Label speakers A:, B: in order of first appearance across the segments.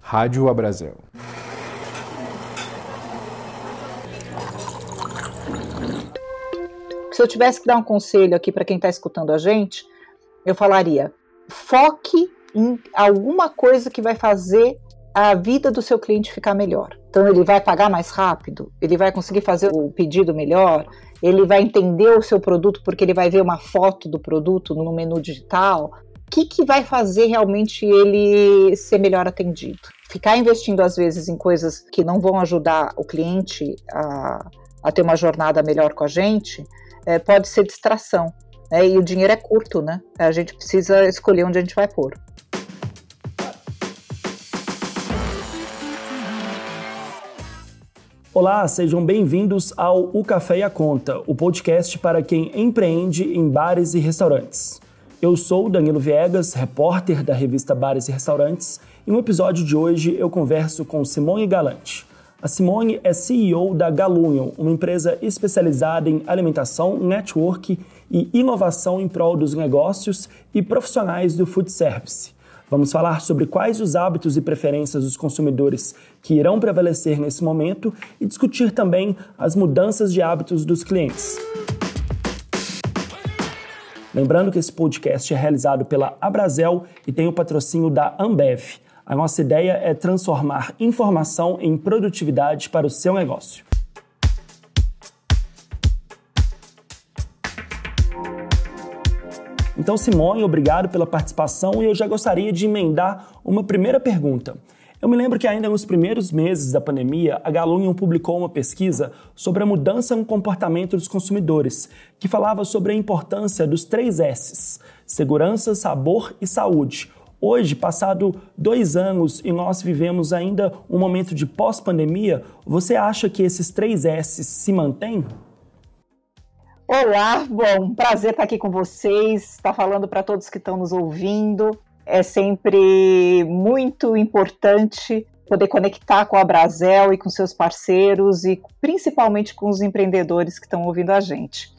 A: Rádio Abrazel.
B: Se eu tivesse que dar um conselho aqui para quem está escutando a gente, eu falaria: foque em alguma coisa que vai fazer a vida do seu cliente ficar melhor. Então, ele vai pagar mais rápido, ele vai conseguir fazer o pedido melhor, ele vai entender o seu produto porque ele vai ver uma foto do produto no menu digital. Que, que vai fazer realmente ele ser melhor atendido? Ficar investindo, às vezes, em coisas que não vão ajudar o cliente a, a ter uma jornada melhor com a gente, é, pode ser distração. Né? E o dinheiro é curto, né? A gente precisa escolher onde a gente vai pôr.
C: Olá, sejam bem-vindos ao O Café e a Conta, o podcast para quem empreende em bares e restaurantes. Eu sou Danilo Viegas, repórter da revista Bares e Restaurantes, e no episódio de hoje eu converso com Simone Galante. A Simone é CEO da Galunion, uma empresa especializada em alimentação, network e inovação em prol dos negócios e profissionais do food service. Vamos falar sobre quais os hábitos e preferências dos consumidores que irão prevalecer nesse momento e discutir também as mudanças de hábitos dos clientes. Lembrando que esse podcast é realizado pela Abrazel e tem o patrocínio da Ambev. A nossa ideia é transformar informação em produtividade para o seu negócio. Então, Simone, obrigado pela participação e eu já gostaria de emendar uma primeira pergunta. Eu me lembro que ainda nos primeiros meses da pandemia, a Galunion publicou uma pesquisa sobre a mudança no comportamento dos consumidores, que falava sobre a importância dos três S's: segurança, sabor e saúde. Hoje, passado dois anos e nós vivemos ainda um momento de pós-pandemia, você acha que esses três S's se mantêm?
B: Olá, bom, prazer estar aqui com vocês, estar falando para todos que estão nos ouvindo. É sempre muito importante poder conectar com a Brasel e com seus parceiros e principalmente com os empreendedores que estão ouvindo a gente.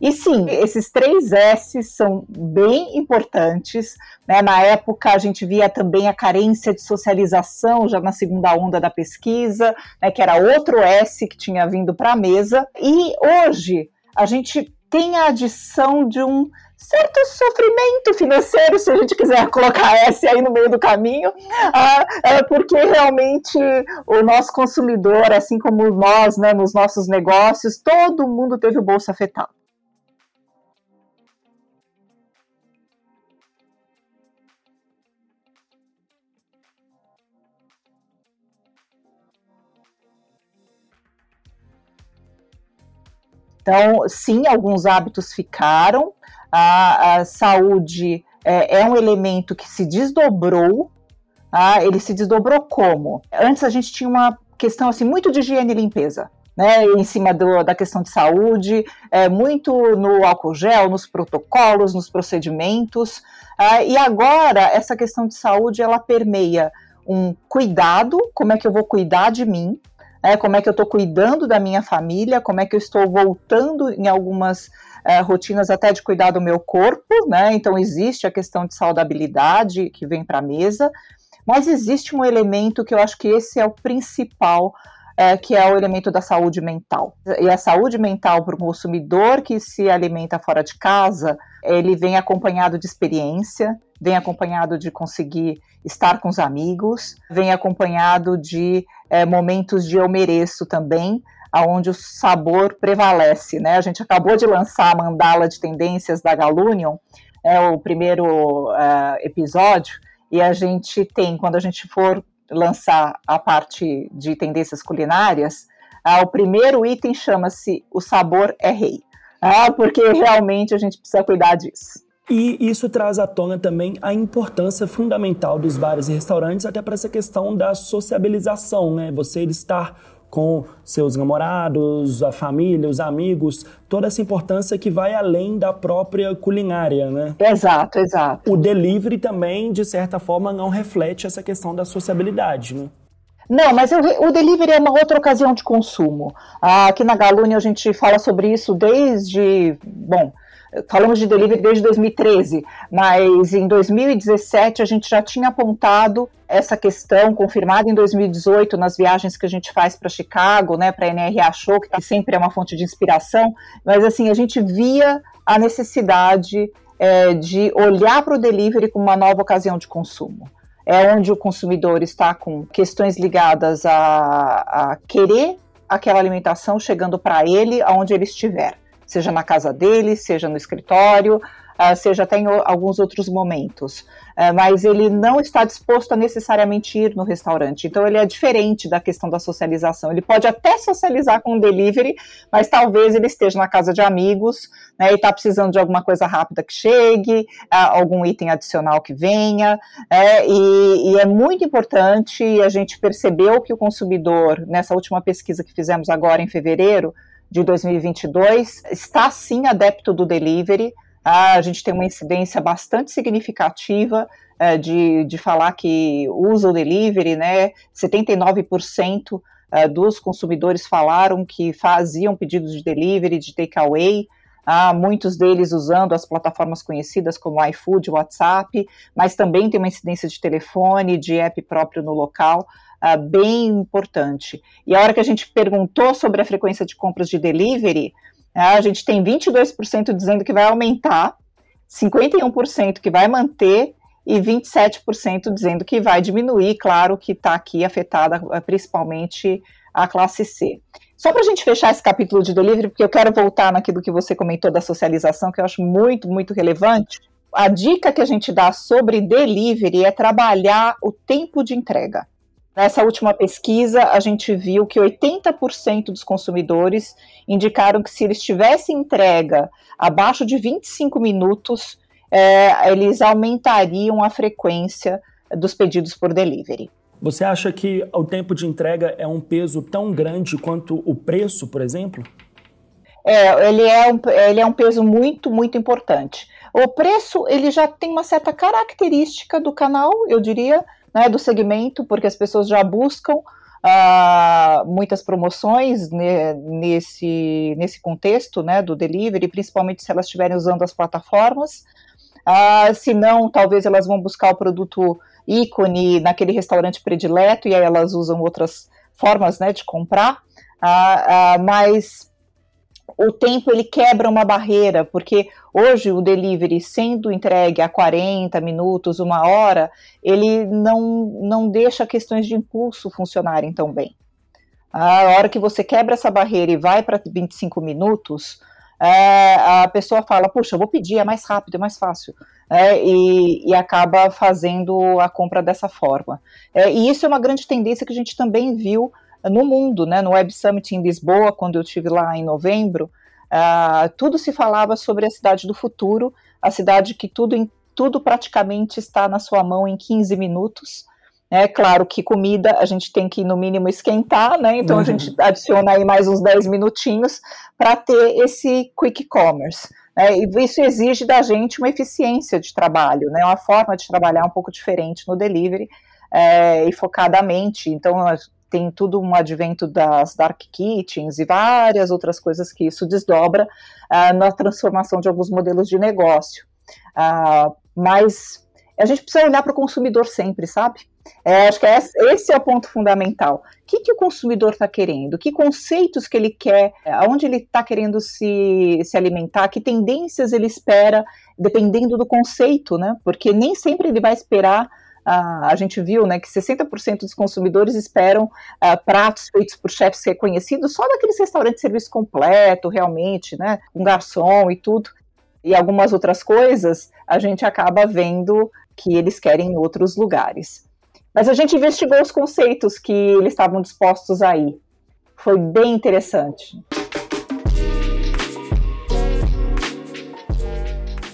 B: E sim, esses três S são bem importantes. Né? Na época, a gente via também a carência de socialização, já na segunda onda da pesquisa, né? que era outro S que tinha vindo para a mesa. E hoje, a gente tem a adição de um certo sofrimento financeiro, se a gente quiser colocar esse aí no meio do caminho, ah, é porque realmente o nosso consumidor, assim como nós, né, nos nossos negócios, todo mundo teve o bolso afetado. Então, sim, alguns hábitos ficaram. A, a saúde é, é, um elemento que se desdobrou. Ah, ele se desdobrou como? Antes a gente tinha uma questão assim muito de higiene e limpeza. Né, em cima do, da questão de saúde, é, muito no álcool gel, nos protocolos, nos procedimentos. Ah, e agora, essa questão de saúde, ela permeia um cuidado, como é que eu vou cuidar de mim, é, como é que eu estou cuidando da minha família, como é que eu estou voltando em algumas é, rotinas até de cuidar do meu corpo, né? Então existe a questão de saudabilidade que vem para a mesa, mas existe um elemento que eu acho que esse é o principal, é, que é o elemento da saúde mental. E a saúde mental para o consumidor que se alimenta fora de casa, ele vem acompanhado de experiência, vem acompanhado de conseguir estar com os amigos, vem acompanhado de é, momentos de eu mereço também, aonde o sabor prevalece, né? A gente acabou de lançar a mandala de tendências da Galunion, é o primeiro uh, episódio, e a gente tem, quando a gente for lançar a parte de tendências culinárias, uh, o primeiro item chama-se o sabor é rei, uh, porque realmente a gente precisa cuidar disso.
C: E isso traz à tona também a importância fundamental dos bares e restaurantes, até para essa questão da sociabilização, né? Você estar com seus namorados, a família, os amigos, toda essa importância que vai além da própria culinária, né?
B: Exato, exato.
C: O delivery também, de certa forma, não reflete essa questão da sociabilidade, né?
B: Não, mas o, delivery é uma outra ocasião de consumo. Ah, aqui na Galune a gente fala sobre isso desde, bom, falamos de delivery desde 2013, mas em 2017 a gente já tinha apontado essa questão confirmada em 2018 nas viagens que a gente faz para Chicago, né, para a NRA Show, que sempre é uma fonte de inspiração, mas assim, a gente via a necessidade é, de olhar para o delivery como uma nova ocasião de consumo. É onde o consumidor está com questões ligadas a, a querer aquela alimentação chegando para ele aonde ele estiver seja na casa dele, seja no escritório, uh, seja até em alguns outros momentos. Uh, mas ele não está disposto a necessariamente ir no restaurante. Então, ele é diferente da questão da socialização. Ele pode até socializar com o delivery, mas talvez ele esteja na casa de amigos né, e está precisando de alguma coisa rápida que chegue, uh, algum item adicional que venha. É, e, e é muito importante, a gente percebeu que o consumidor, nessa última pesquisa que fizemos agora em fevereiro, de 2022 está sim adepto do delivery. Ah, a gente tem uma incidência bastante significativa é, de, de falar que usa o delivery, né? 79% é, dos consumidores falaram que faziam pedidos de delivery, de takeaway. Ah, muitos deles usando as plataformas conhecidas como iFood, WhatsApp, mas também tem uma incidência de telefone, de app próprio no local uh, bem importante. E a hora que a gente perguntou sobre a frequência de compras de delivery, uh, a gente tem 22% dizendo que vai aumentar, 51% que vai manter e 27% dizendo que vai diminuir. Claro que está aqui afetada uh, principalmente a classe C. Só para a gente fechar esse capítulo de delivery, porque eu quero voltar naquilo que você comentou da socialização, que eu acho muito, muito relevante. A dica que a gente dá sobre delivery é trabalhar o tempo de entrega. Nessa última pesquisa, a gente viu que 80% dos consumidores indicaram que se eles tivessem entrega abaixo de 25 minutos, é, eles aumentariam a frequência dos pedidos por delivery.
C: Você acha que o tempo de entrega é um peso tão grande quanto o preço, por exemplo?
B: É, ele é um, ele é um peso muito, muito importante. O preço, ele já tem uma certa característica do canal, eu diria, né, do segmento, porque as pessoas já buscam uh, muitas promoções ne, nesse, nesse contexto né, do delivery, principalmente se elas estiverem usando as plataformas. Uh, se não, talvez elas vão buscar o produto ícone naquele restaurante predileto e aí elas usam outras formas né, de comprar. Uh, mas o tempo ele quebra uma barreira, porque hoje o delivery sendo entregue a 40 minutos, uma hora, ele não, não deixa questões de impulso funcionarem tão bem. A hora que você quebra essa barreira e vai para 25 minutos, é, a pessoa fala, puxa, eu vou pedir, é mais rápido, é mais fácil. É, e, e, acaba fazendo a compra dessa forma. É, e isso é uma grande tendência que a gente também viu no mundo, né, no Web Summit em Lisboa, quando eu estive lá em novembro, uh, tudo se falava sobre a cidade do futuro, a cidade que tudo, em, tudo praticamente está na sua mão em 15 minutos. É claro que comida a gente tem que, no mínimo, esquentar, né? Então uhum. a gente adiciona aí mais uns 10 minutinhos para ter esse quick commerce. Né? E isso exige da gente uma eficiência de trabalho, né? Uma forma de trabalhar um pouco diferente no delivery é, e focadamente. Então, tem tudo um advento das dark kitchens e várias outras coisas que isso desdobra uh, na transformação de alguns modelos de negócio. Uh, mas a gente precisa olhar para o consumidor sempre, sabe? É, acho que é, esse é o ponto fundamental. O que, que o consumidor está querendo? Que conceitos que ele quer? Aonde ele está querendo se, se alimentar? Que tendências ele espera, dependendo do conceito, né? Porque nem sempre ele vai esperar A gente viu né, que 60% dos consumidores esperam uh, pratos feitos por chefes reconhecidos só naqueles restaurantes de serviço completo, realmente, né, com garçom e tudo. E algumas outras coisas, a gente acaba vendo que eles querem em outros lugares. Mas a gente investigou os conceitos que eles estavam dispostos a ir. Foi bem interessante.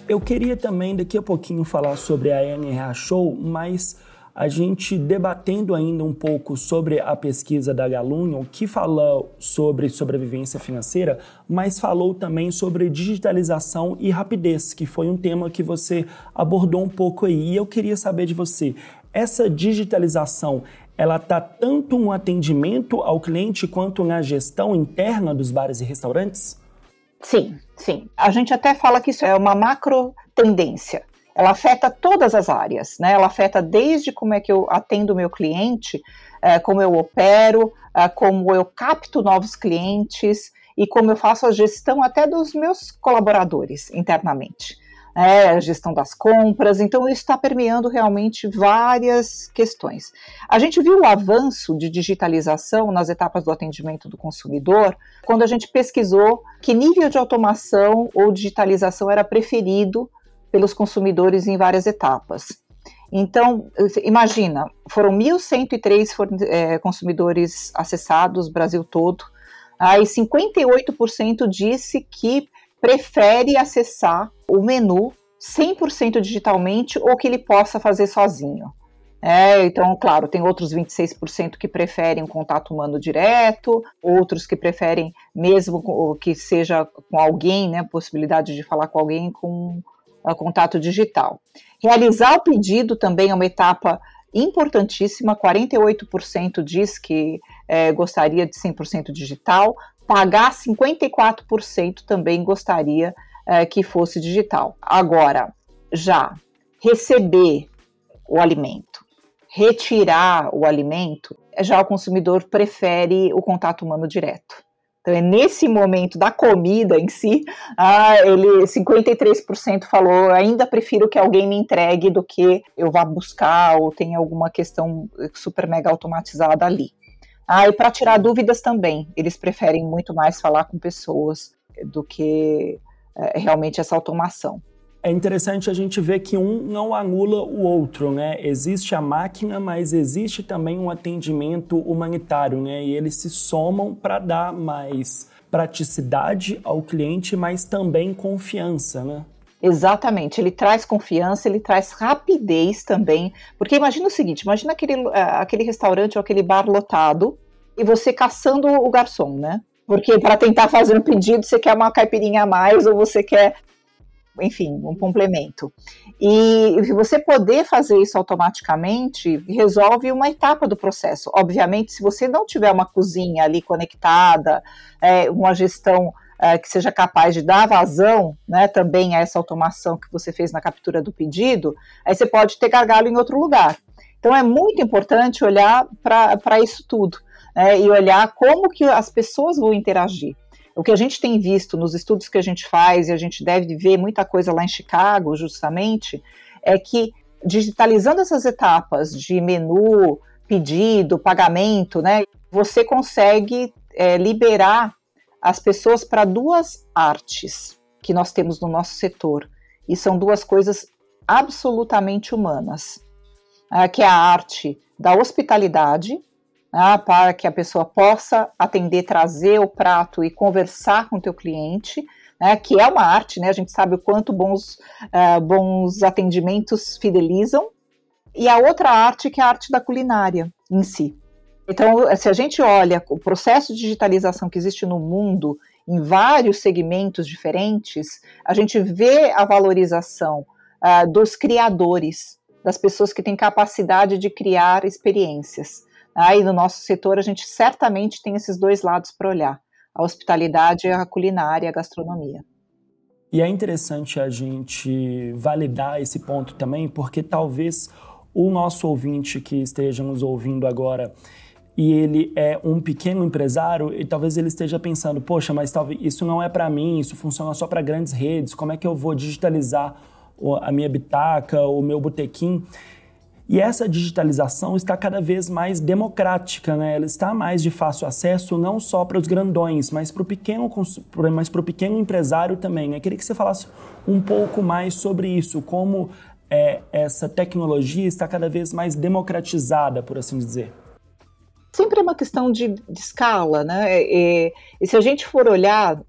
C: Eu queria também daqui a pouquinho falar sobre a NRA Show, mas a gente debatendo ainda um pouco sobre a pesquisa da Galunion, que falou sobre sobrevivência financeira, mas falou também sobre digitalização e rapidez, que foi um tema que você abordou um pouco aí. E eu queria saber de você, essa digitalização, ela está tanto no atendimento ao cliente quanto na gestão interna dos bares e restaurantes?
B: Sim, sim. A gente até fala que isso é uma macro tendência. Ela afeta todas as áreas, né? Ela afeta desde como é que eu atendo o meu cliente, é, como eu opero, é, como eu capto novos clientes e como eu faço a gestão até dos meus colaboradores internamente é, a gestão das compras, então isso está permeando realmente várias questões. A gente viu o avanço de digitalização nas etapas do atendimento do consumidor quando a gente pesquisou que nível de automação ou digitalização era preferido pelos consumidores em várias etapas. Então, imagina, foram 1.103 é, consumidores acessados, Brasil todo, aí 58% disse que prefere acessar o menu 100% digitalmente ou que ele possa fazer sozinho. É, então, claro, tem outros 26% que preferem um contato humano direto, outros que preferem mesmo que seja com alguém, né, possibilidade de falar com alguém com uh, contato digital. Realizar o pedido também é uma etapa importantíssima, 48% diz que é, gostaria de 100% digital, pagar 54% também gostaria é, que fosse digital. Agora, já receber o alimento, retirar o alimento, já o consumidor prefere o contato humano direto. Então, é nesse momento da comida em si, ah, ele 53% falou, ainda prefiro que alguém me entregue do que eu vá buscar ou tenha alguma questão super mega automatizada ali. Ah, e para tirar dúvidas também, eles preferem muito mais falar com pessoas do que é, realmente essa automação.
C: É interessante a gente ver que um não anula o outro, né? Existe a máquina, mas existe também um atendimento humanitário, né? E eles se somam para dar mais praticidade ao cliente, mas também confiança, né?
B: Exatamente, ele traz confiança, ele traz rapidez também, porque imagina o seguinte, imagina aquele, é, aquele restaurante ou aquele bar lotado e você caçando o garçom, né? Porque para tentar fazer um pedido, você quer uma caipirinha a mais ou você quer, enfim, um complemento. E você poder fazer isso automaticamente resolve uma etapa do processo. Obviamente, se você não tiver uma cozinha ali conectada, é, uma gestão é, que seja capaz de dar vazão né, também a essa automação que você fez na captura do pedido, aí você pode ter gargalo em outro lugar. Então é muito importante olhar para isso tudo né, e olhar como que as pessoas vão interagir. O que a gente tem visto nos estudos que a gente faz, e a gente deve ver muita coisa lá em Chicago, justamente, é que digitalizando essas etapas de menu, pedido, pagamento, né, você consegue é, liberar as pessoas para duas artes que nós temos no nosso setor. E são duas coisas absolutamente humanas, é, que é a arte da hospitalidade, né, para que a pessoa possa atender, trazer o prato e conversar com o teu cliente, né, que é uma arte, né, a gente sabe o quanto bons, uh, bons atendimentos fidelizam, e a outra arte que é a arte da culinária em si. Então, se a gente olha o processo de digitalização que existe no mundo, em vários segmentos diferentes, a gente vê a valorização uh, dos criadores, das pessoas que têm capacidade de criar experiências. Aí no nosso setor a gente certamente tem esses dois lados para olhar: a hospitalidade, a culinária, a gastronomia.
C: E é interessante a gente validar esse ponto também, porque talvez o nosso ouvinte que esteja nos ouvindo agora e ele é um pequeno empresário e talvez ele esteja pensando, poxa, mas talvez isso não é para mim, isso funciona só para grandes redes, como é que eu vou digitalizar a minha bitaca, o meu botequim? E essa digitalização está cada vez mais democrática, né? Ela está mais de fácil acesso não só para os grandões, mas para o pequeno, mas para o pequeno empresário também. Eu queria que você falasse um pouco mais sobre isso, como é, essa tecnologia está cada vez mais democratizada, por assim dizer.
B: Sempre é uma questão de, de escala, né? E, e se a gente for olhar,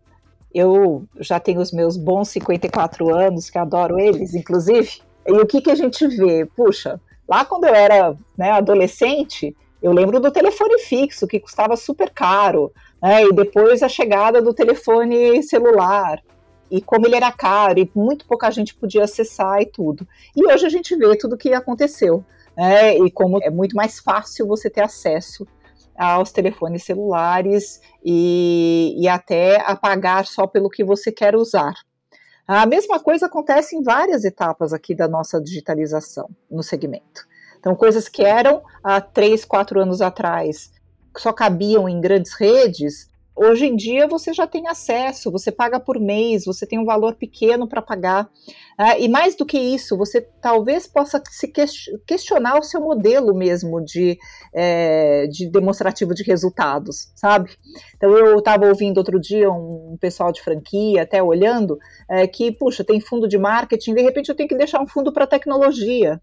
B: eu já tenho os meus bons 54 anos, que adoro eles, inclusive, e o que, que a gente vê? Puxa, Lá quando eu era né, adolescente, eu lembro do telefone fixo, que custava super caro, né, e depois a chegada do telefone celular, e como ele era caro, e muito pouca gente podia acessar e tudo. E hoje a gente vê tudo o que aconteceu, né, e como é muito mais fácil você ter acesso aos telefones celulares e, e até a pagar só pelo que você quer usar. A mesma coisa acontece em várias etapas aqui da nossa digitalização no segmento. Então, coisas que eram há três, quatro anos atrás só cabiam em grandes redes, Hoje em dia você já tem acesso, você paga por mês, você tem um valor pequeno para pagar. Uh, e mais do que isso, você talvez possa se questionar o seu modelo mesmo de, é, de demonstrativo de resultados, sabe? Então eu estava ouvindo outro dia um pessoal de franquia, até olhando, é, que, puxa, tem fundo de marketing, de repente eu tenho que deixar um fundo para tecnologia.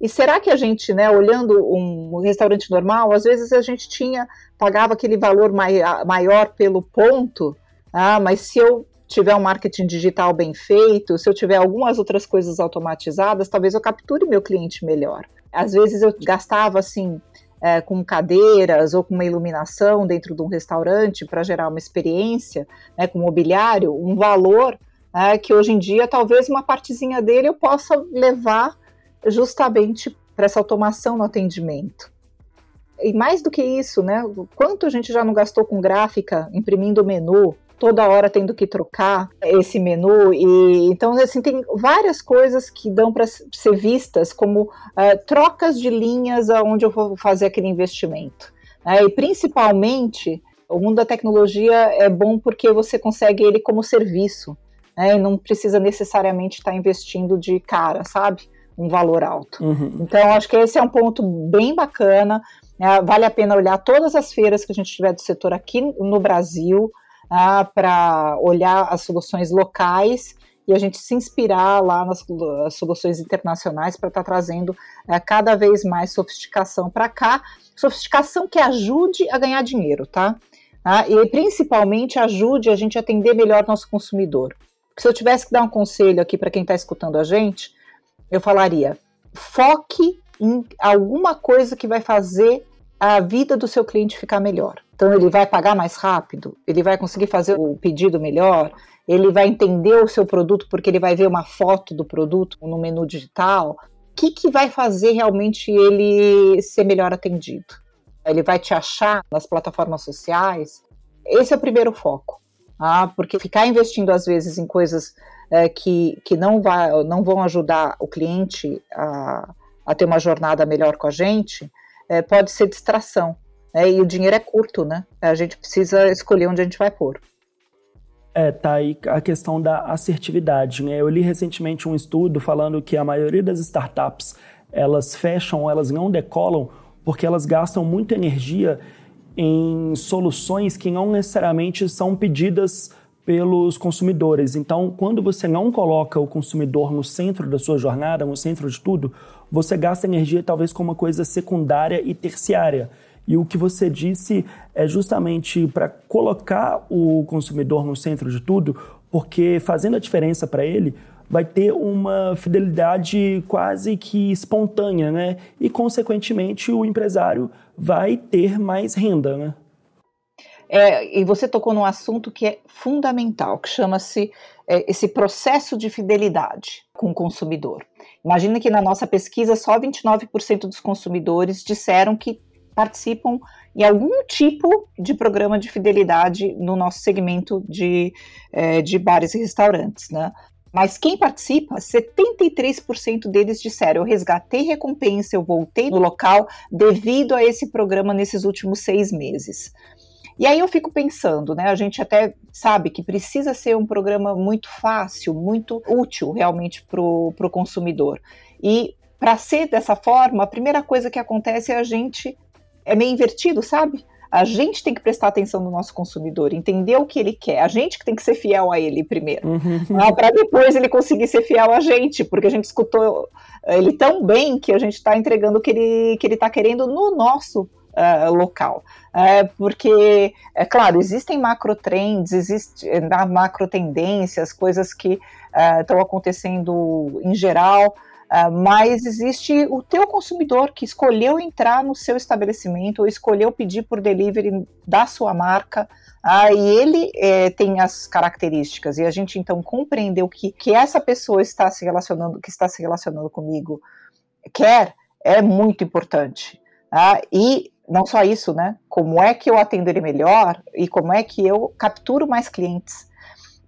B: E será que a gente, né, olhando um restaurante normal, às vezes a gente tinha, pagava aquele valor mai, maior pelo ponto, ah, mas se eu tiver um marketing digital bem feito, se eu tiver algumas outras coisas automatizadas, talvez eu capture meu cliente melhor. Às vezes eu gastava assim, é, com cadeiras ou com uma iluminação dentro de um restaurante para gerar uma experiência, né, com mobiliário, um valor é, que hoje em dia talvez uma partezinha dele eu possa levar justamente para essa automação no atendimento. E mais do que isso, né? Quanto a gente já não gastou com gráfica, imprimindo menu, toda hora tendo que trocar esse menu e então assim tem várias coisas que dão para ser vistas como uh, trocas de linhas aonde eu vou fazer aquele investimento né? e principalmente o mundo da tecnologia é bom porque você consegue ele como serviço né? e não precisa necessariamente estar investindo de cara sabe um valor alto. Uhum. Então, acho que esse é um ponto bem bacana. Né? Vale a pena olhar todas as feiras que a gente tiver do setor aqui no Brasil né? para olhar as soluções locais e a gente se inspirar lá nas soluções internacionais para estar tá trazendo é, cada vez mais sofisticação para cá, sofisticação que ajude a ganhar dinheiro, tá? Ah, e principalmente ajude a gente a atender melhor nosso consumidor. Porque se eu tivesse que dar um conselho aqui para quem está escutando a gente, eu falaria: foque em alguma coisa que vai fazer a vida do seu cliente ficar melhor. Então, ele vai pagar mais rápido, ele vai conseguir fazer o pedido melhor, ele vai entender o seu produto porque ele vai ver uma foto do produto no menu digital. O que, que vai fazer realmente ele ser melhor atendido? Ele vai te achar nas plataformas sociais? Esse é o primeiro foco. Ah, porque ficar investindo às vezes em coisas é, que, que não, vai, não vão ajudar o cliente a, a ter uma jornada melhor com a gente, é, pode ser distração. Né? E o dinheiro é curto, né? A gente precisa escolher onde a gente vai pôr.
C: É, tá aí a questão da assertividade. Né? Eu li recentemente um estudo falando que a maioria das startups elas fecham, elas não decolam porque elas gastam muita energia em soluções que não necessariamente são pedidas pelos consumidores. Então, quando você não coloca o consumidor no centro da sua jornada, no centro de tudo, você gasta energia talvez com uma coisa secundária e terciária. E o que você disse é justamente para colocar o consumidor no centro de tudo, porque fazendo a diferença para ele, vai ter uma fidelidade quase que espontânea, né? E, consequentemente, o empresário vai ter mais renda, né?
B: É, e você tocou num assunto que é fundamental, que chama-se é, esse processo de fidelidade com o consumidor. Imagina que na nossa pesquisa só 29% dos consumidores disseram que participam em algum tipo de programa de fidelidade no nosso segmento de, é, de bares e restaurantes, né? Mas quem participa, 73% deles disseram: eu resgatei recompensa, eu voltei no local devido a esse programa nesses últimos seis meses. E aí eu fico pensando, né? A gente até sabe que precisa ser um programa muito fácil, muito útil realmente para o consumidor. E para ser dessa forma, a primeira coisa que acontece é a gente é meio invertido, sabe? A gente tem que prestar atenção no nosso consumidor, entender o que ele quer. A gente que tem que ser fiel a ele primeiro, uhum. Né? para depois ele conseguir ser fiel a gente, porque a gente escutou ele tão bem que a gente está entregando o que ele que ele está querendo no nosso uh, local. Uh, porque, é claro, existem macro trends, existem macro tendências, coisas que estão uh, acontecendo em geral, Uh, mas existe o teu consumidor que escolheu entrar no seu estabelecimento ou escolheu pedir por delivery da sua marca, uh, e ele eh, tem as características, e a gente então compreendeu que, que essa pessoa está se relacionando, que está se relacionando comigo, quer, é muito importante. Uh, e não só isso, né? como é que eu atendo ele melhor e como é que eu capturo mais clientes.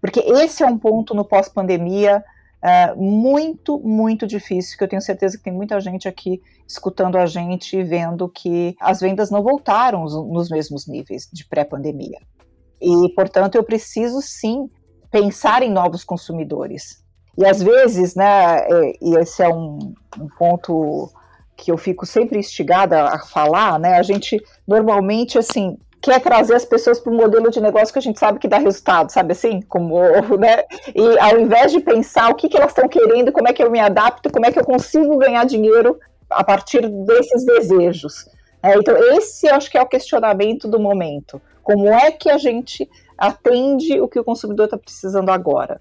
B: Porque esse é um ponto no pós-pandemia uh, muito, muito difícil, que eu tenho certeza que tem muita gente aqui escutando a gente e vendo que as vendas não voltaram nos mesmos níveis de pré-pandemia. E, portanto, eu preciso sim pensar em novos consumidores. E às vezes, né, é, e esse é um, um ponto que eu fico sempre instigada a falar, né? A gente normalmente assim quer trazer as pessoas para um modelo de negócio que a gente sabe que dá resultado, sabe assim? Como, né? E ao invés de pensar o que, que elas estão querendo, como é que eu me adapto, como é que eu consigo ganhar dinheiro a partir desses desejos. É, então, esse acho que é o questionamento do momento. Como é que a gente atende o que o consumidor está precisando agora?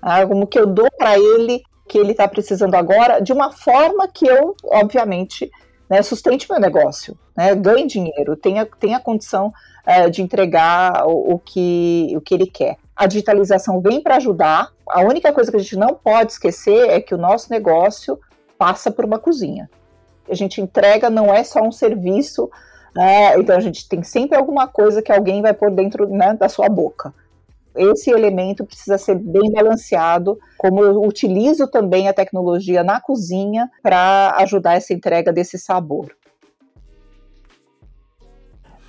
B: Ah, como que eu dou para ele que ele está precisando agora, de uma forma que eu, obviamente, né, sustente meu negócio, né, ganhe dinheiro, tenha, tenha condição é, de entregar o, o, que, o que ele quer. A digitalização vem para ajudar. A única coisa que a gente não pode esquecer é que o nosso negócio passa por uma cozinha. A gente entrega não é só um serviço, né, então a gente tem sempre alguma coisa que alguém vai pôr dentro né, da sua boca esse elemento precisa ser bem balanceado, como eu utilizo também a tecnologia na cozinha para ajudar essa entrega desse sabor.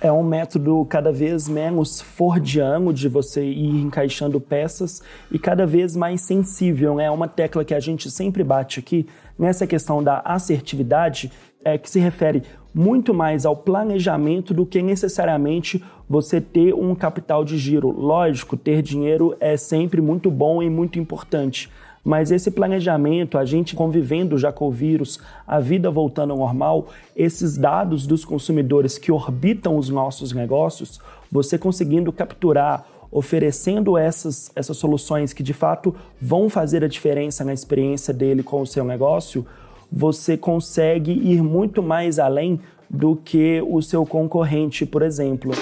C: É um método cada vez menos fordiano de você ir encaixando peças e cada vez mais sensível. Né? É uma tecla que a gente sempre bate aqui nessa questão da assertividade, é, que se refere muito mais ao planejamento do que necessariamente você ter um capital de giro. Lógico, ter dinheiro é sempre muito bom e muito importante. Mas esse planejamento, a gente convivendo já com o vírus, a vida voltando ao normal, esses dados dos consumidores que orbitam os nossos negócios, você conseguindo capturar, oferecendo essas, essas soluções que de fato vão fazer a diferença na experiência dele com o seu negócio, você consegue ir muito mais além do que o seu concorrente, por exemplo.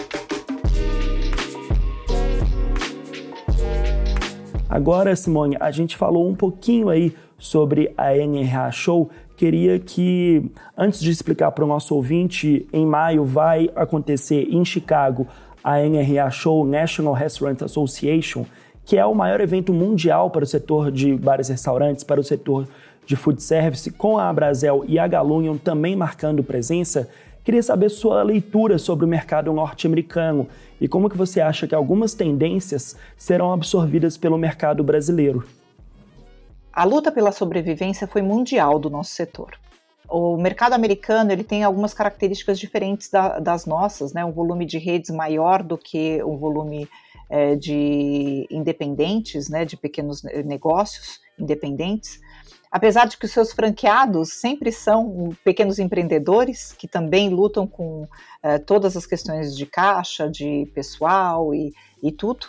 C: Agora, Simone, a gente falou um pouquinho aí sobre a NRA Show. Queria que, antes de explicar para o nosso ouvinte, em maio vai acontecer em Chicago a NRA Show National Restaurant Association, que é o maior evento mundial para o setor de bares e restaurantes, para o setor de food service, com a Abrazel e a Galunion também marcando presença, queria saber sua leitura sobre o mercado norte-americano e como que você acha que algumas tendências serão absorvidas pelo mercado brasileiro.
B: A luta pela sobrevivência foi mundial do nosso setor. O mercado americano ele tem algumas características diferentes da, das nossas, né? um volume de redes maior do que o volume é, de independentes, né? de pequenos negócios independentes apesar de que os seus franqueados sempre são pequenos empreendedores que também lutam com eh, todas as questões de caixa, de pessoal e, e tudo.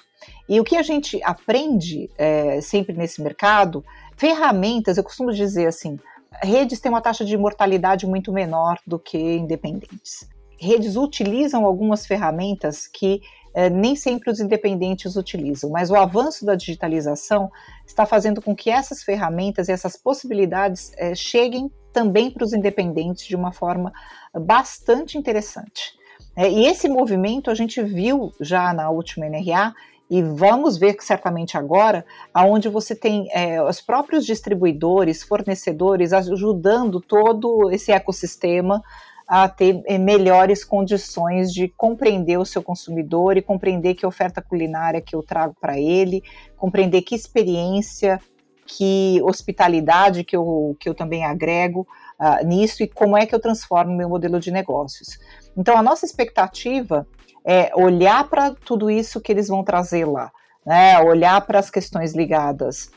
B: E o que a gente aprende eh, sempre nesse mercado, ferramentas, eu costumo dizer assim, redes têm uma taxa de mortalidade muito menor do que independentes. Redes utilizam algumas ferramentas que é, nem sempre os independentes utilizam, mas o avanço da digitalização está fazendo com que essas ferramentas e essas possibilidades é, cheguem também para os independentes de uma forma bastante interessante. É, e esse movimento a gente viu já na última NRA e vamos ver certamente agora, aonde você tem é, os próprios distribuidores, fornecedores ajudando todo esse ecossistema a ter eh, melhores condições de compreender o seu consumidor e compreender que oferta culinária que eu trago para ele, compreender que experiência, que hospitalidade que eu, que eu também agrego uh, nisso e como é que eu transformo meu modelo de negócios. Então, a nossa expectativa é olhar para tudo isso que eles vão trazer lá, né? olhar para as questões ligadas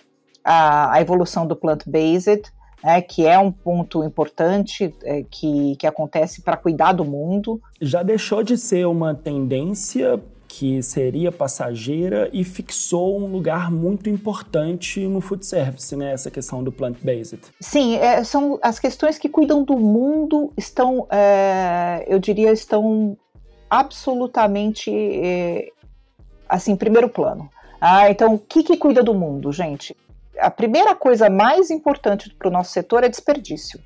B: à, à evolução do plant-based, é, que é um ponto importante é, que, que acontece para cuidar do mundo.
C: Já deixou de ser uma tendência que seria passageira e fixou um lugar muito importante no food service, né? Essa questão do plant-based.
B: Sim, é, são as questões que cuidam do mundo estão, é, eu diria, estão absolutamente é, assim, primeiro plano. Ah, então, o que, que cuida do mundo, gente? A primeira coisa mais importante para o nosso setor é desperdício.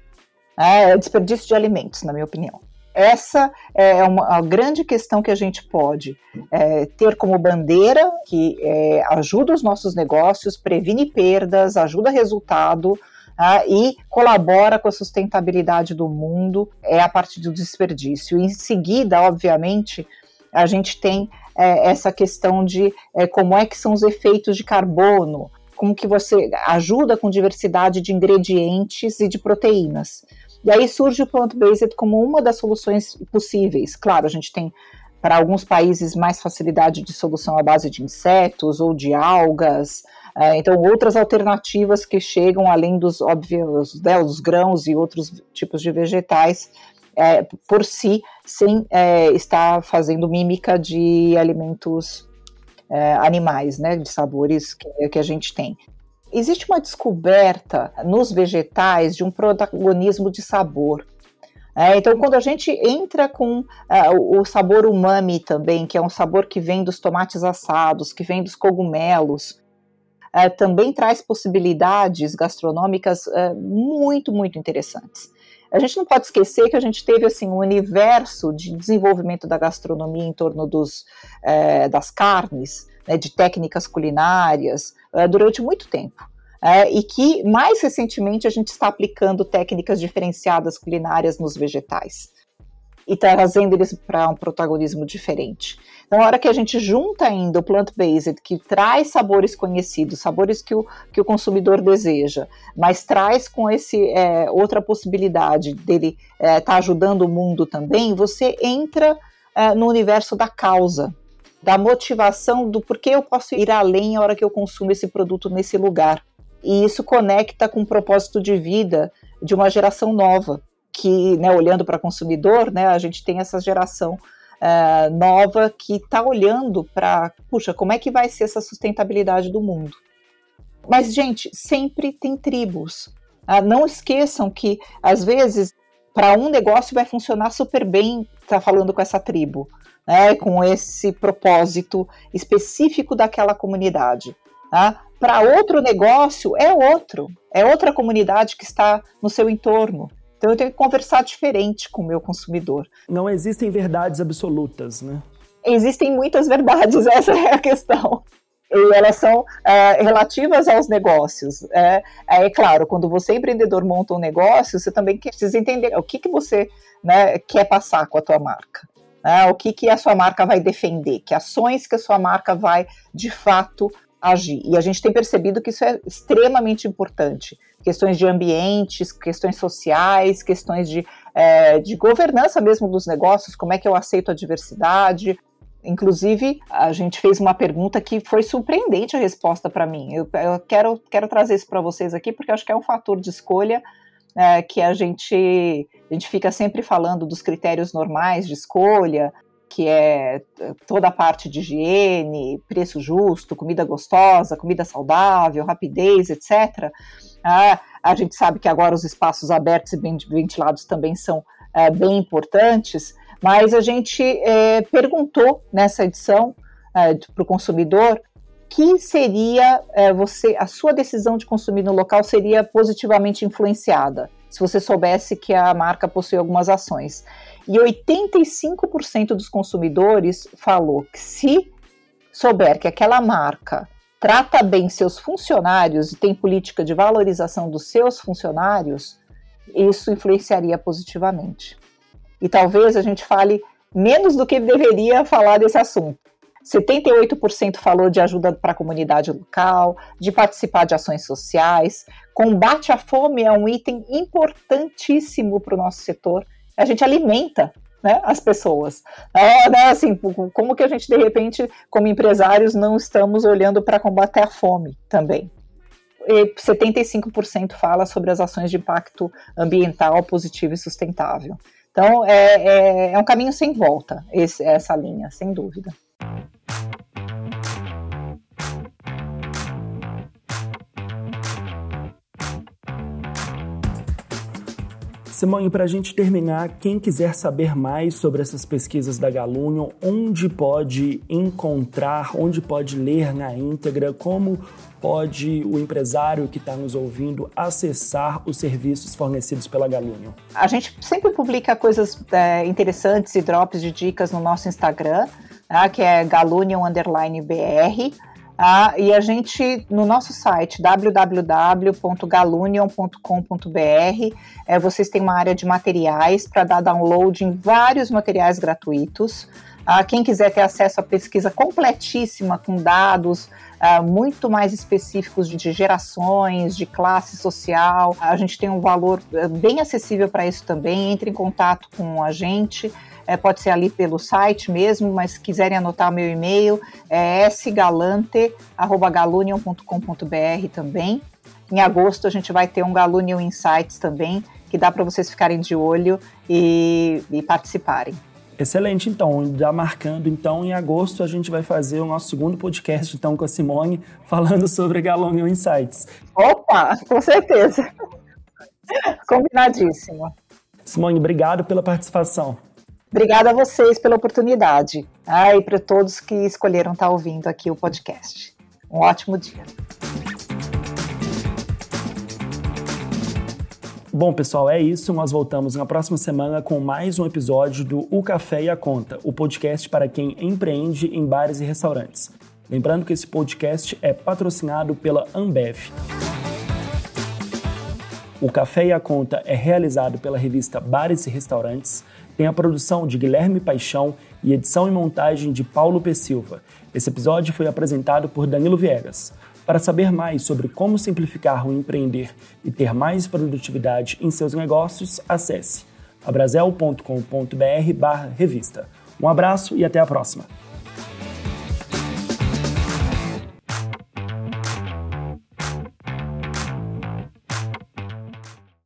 B: É, é desperdício de alimentos, na minha opinião. Essa é uma grande questão que a gente pode é, ter como bandeira, que é, ajuda os nossos negócios, previne perdas, ajuda resultado, ah, e colabora com a sustentabilidade do mundo, é a parte do desperdício. Em seguida, obviamente, a gente tem é, essa questão de é, como é que são os efeitos de carbono, como que você ajuda com diversidade de ingredientes e de proteínas. E aí surge o plant-based como uma das soluções possíveis. Claro, a gente tem para alguns países mais facilidade de solução à base de insetos ou de algas, é, então outras alternativas que chegam além dos óbvios né, os grãos e outros tipos de vegetais é, por si, sem é, estar fazendo mímica de alimentos é, animais, né, de sabores que, que a gente tem existe uma descoberta nos vegetais de um protagonismo de sabor. É, então, quando a gente entra com uh, o sabor umami também, que é um sabor que vem dos tomates assados, que vem dos cogumelos, uh, também traz possibilidades gastronômicas uh, muito, muito interessantes. A gente não pode esquecer que a gente teve assim um universo de desenvolvimento da gastronomia em torno dos, das carnes, né, de técnicas culinárias uh, durante muito tempo. Uh, e que mais recentemente a gente está aplicando técnicas diferenciadas culinárias nos vegetais e trazendo eles para um protagonismo diferente. Então, na hora que a gente junta ainda o plant-based, que traz sabores conhecidos, sabores que o, que o consumidor deseja, mas traz com esse é, outra possibilidade dele estar é, tá ajudando o mundo também, você entra é, no universo da causa da motivação do porquê eu posso ir além a hora que eu consumo esse produto nesse lugar. E isso conecta com o propósito de vida de uma geração nova, que, né, olhando para consumidor, né, a gente tem essa geração uh, nova que está olhando para, puxa, como é que vai ser essa sustentabilidade do mundo? Mas, gente, sempre tem tribos. Uh, não esqueçam que, às vezes, para um negócio vai funcionar super bem estar tá falando com essa tribo né, com esse propósito específico daquela comunidade. Tá? Para outro negócio, é outro, é outra comunidade que está no seu entorno. Então eu tenho que conversar diferente com o meu consumidor.
C: Não existem verdades absolutas, né?
B: Existem muitas verdades, essa é a questão e elas são é, relativas aos negócios. É, é, claro, quando você empreendedor monta um negócio, você também precisa entender o que, que você né, quer passar com a tua marca. Né? O que, que a sua marca vai defender, que ações que a sua marca vai de fato agir. E a gente tem percebido que isso é extremamente importante. Questões de ambientes, questões sociais, questões de, é, de governança mesmo dos negócios, como é que eu aceito a diversidade. Inclusive, a gente fez uma pergunta que foi surpreendente a resposta para mim. Eu, eu, quero, quero trazer isso para vocês aqui, porque acho que é um fator de escolha é, que a gente, a gente fica sempre falando dos critérios normais de escolha, que é toda a parte de higiene, preço justo, comida gostosa, comida saudável, rapidez, etc. Ah, a gente sabe que agora os espaços abertos e bem ventilados também são é, bem importantes, mas a gente é, perguntou nessa edição para o consumidor que seria você, a sua decisão de consumir no local seria positivamente influenciada, se você soubesse que a marca possui algumas ações. E 85% dos consumidores falou que se souber que aquela marca trata bem seus funcionários e tem política de valorização dos seus funcionários, isso influenciaria positivamente. E talvez a gente fale menos do que deveria falar desse assunto. 78% falou de ajuda para a comunidade local, de participar de ações sociais. Combate à fome é um item importantíssimo para o nosso setor. A gente alimenta né, as pessoas. É, né, assim, como que a gente, de repente, como empresários, não estamos olhando para combater a fome também? E 75% fala sobre as ações de impacto ambiental positivo e sustentável. Então, é, é, é um caminho sem volta, esse, essa linha, sem dúvida.
C: Simone, para a gente terminar, quem quiser saber mais sobre essas pesquisas da Galunion, onde pode encontrar, onde pode ler na íntegra, como pode o empresário que está nos ouvindo acessar os serviços fornecidos pela Galunion?
B: A gente sempre publica coisas é, interessantes e drops de dicas no nosso Instagram, tá, que é galunion_br. Ah, e a gente, no nosso site www.galunion.com.br, é, vocês têm uma área de materiais para dar download em vários materiais gratuitos. Ah, quem quiser ter acesso à pesquisa completíssima, com dados ah, muito mais específicos de, de gerações, de classe social, a gente tem um valor eh, bem acessível para isso também. Entre em contato com a gente é, pode ser ali pelo site mesmo, mas se quiserem anotar meu e-mail, é sgalante.galunion.com.br também. Em agosto a gente vai ter um Galunion Insights também, que dá para vocês ficarem de olho e, e participarem.
C: Excelente, então. Já marcando, então, em agosto a gente vai fazer o nosso segundo podcast, então, com a Simone, falando sobre Galunion Insights.
B: Opa, com certeza. Combinadíssimo.
C: Simone, obrigado pela participação.
B: Obrigada a vocês pela oportunidade. Ah, e para todos que escolheram estar tá ouvindo aqui o podcast. Um ótimo dia.
C: Bom, pessoal, é isso. Nós voltamos na próxima semana com mais um episódio do O Café e a Conta, o podcast para quem empreende em bares e restaurantes. Lembrando que esse podcast é patrocinado pela Ambev. O Café e a Conta é realizado pela revista Bares e Restaurantes tem a produção de Guilherme Paixão e edição e montagem de Paulo P. Silva. Esse episódio foi apresentado por Danilo Viegas. Para saber mais sobre como simplificar o empreender e ter mais produtividade em seus negócios, acesse abrazel.com.br revista. Um abraço e até a próxima!